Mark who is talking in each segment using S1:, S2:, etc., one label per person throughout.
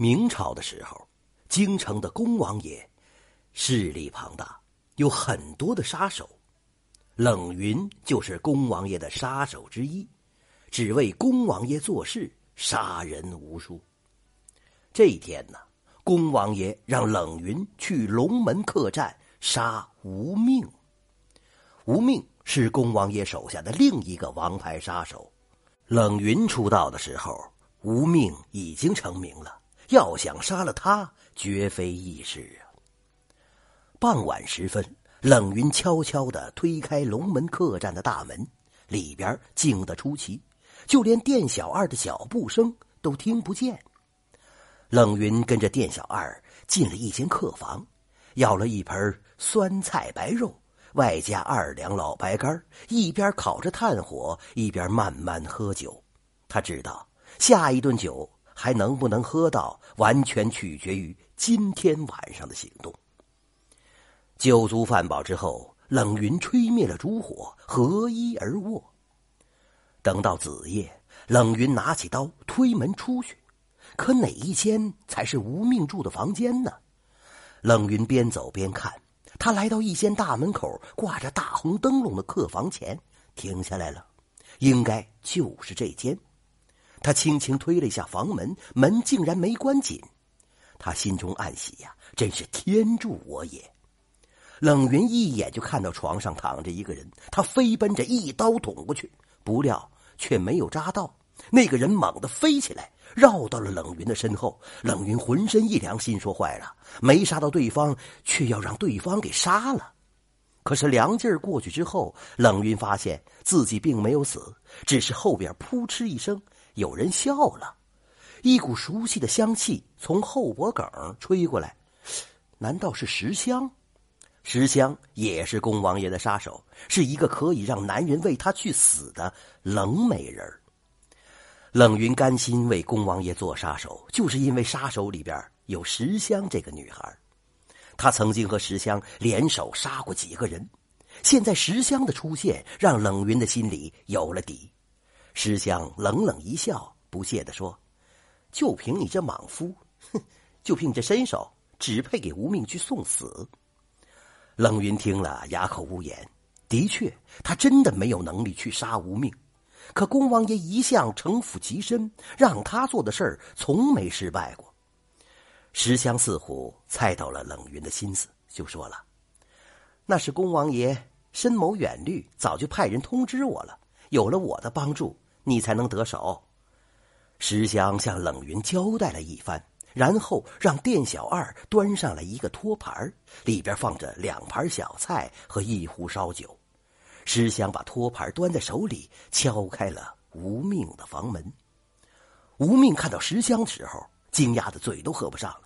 S1: 明朝的时候，京城的恭王爷势力庞大，有很多的杀手。冷云就是恭王爷的杀手之一，只为恭王爷做事，杀人无数。这一天呢，恭王爷让冷云去龙门客栈杀无命。无命是恭王爷手下的另一个王牌杀手。冷云出道的时候，无命已经成名了。要想杀了他，绝非易事啊！傍晚时分，冷云悄悄的推开龙门客栈的大门，里边静得出奇，就连店小二的脚步声都听不见。冷云跟着店小二进了一间客房，要了一盆酸菜白肉，外加二两老白干，一边烤着炭火，一边慢慢喝酒。他知道下一顿酒。还能不能喝到，完全取决于今天晚上的行动。酒足饭饱之后，冷云吹灭了烛火，合衣而卧。等到子夜，冷云拿起刀推门出去，可哪一间才是无命住的房间呢？冷云边走边看，他来到一间大门口挂着大红灯笼的客房前，停下来了，应该就是这间。他轻轻推了一下房门，门竟然没关紧。他心中暗喜呀，真是天助我也！冷云一眼就看到床上躺着一个人，他飞奔着一刀捅过去，不料却没有扎到。那个人猛地飞起来，绕到了冷云的身后。冷云浑身一凉，心说坏了，没杀到对方，却要让对方给杀了。可是凉劲儿过去之后，冷云发现自己并没有死，只是后边扑哧一声。有人笑了，一股熟悉的香气从后脖梗吹过来，难道是石香？石香也是恭王爷的杀手，是一个可以让男人为他去死的冷美人冷云甘心为恭王爷做杀手，就是因为杀手里边有石香这个女孩。他曾经和石香联手杀过几个人，现在石香的出现让冷云的心里有了底。石香冷冷一笑，不屑地说：“就凭你这莽夫，哼，就凭你这身手，只配给无命去送死。”冷云听了，哑口无言。的确，他真的没有能力去杀无命。可恭王爷一向城府极深，让他做的事儿从没失败过。石香似乎猜到了冷云的心思，就说了：“那是恭王爷深谋远虑，早就派人通知我了。有了我的帮助。”你才能得手。石香向冷云交代了一番，然后让店小二端上来一个托盘，里边放着两盘小菜和一壶烧酒。石香把托盘端在手里，敲开了无命的房门。无命看到石香的时候，惊讶的嘴都合不上了。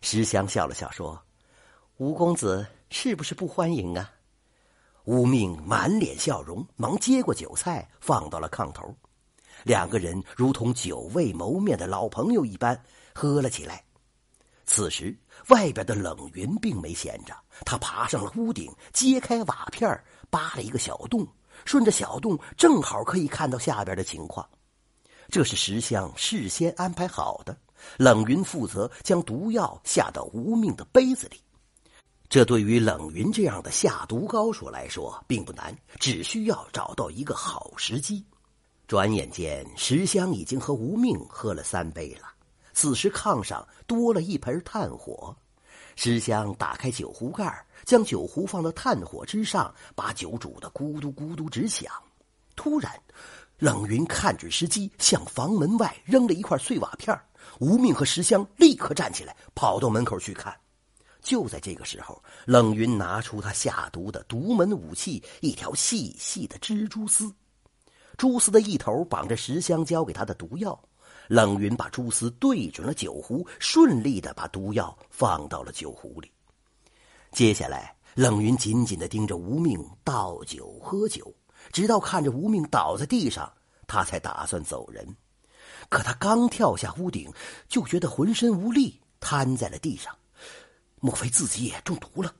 S1: 石香笑了笑说：“吴公子是不是不欢迎啊？”无命满脸笑容，忙接过酒菜，放到了炕头。两个人如同久未谋面的老朋友一般喝了起来。此时，外边的冷云并没闲着，他爬上了屋顶，揭开瓦片，扒了一个小洞，顺着小洞正好可以看到下边的情况。这是石香事先安排好的，冷云负责将毒药下到无命的杯子里。这对于冷云这样的下毒高手来说并不难，只需要找到一个好时机。转眼间，石香已经和无命喝了三杯了。此时，炕上多了一盆炭火。石香打开酒壶盖，将酒壶放到炭火之上，把酒煮得咕嘟咕嘟直响。突然，冷云看准时机，向房门外扔了一块碎瓦片。无命和石香立刻站起来，跑到门口去看。就在这个时候，冷云拿出他下毒的独门武器——一条细细的蜘蛛丝。蛛丝的一头绑着石香交给他的毒药，冷云把蛛丝对准了酒壶，顺利的把毒药放到了酒壶里。接下来，冷云紧紧的盯着无命倒酒喝酒，直到看着无命倒在地上，他才打算走人。可他刚跳下屋顶，就觉得浑身无力，瘫在了地上。莫非自己也中毒了？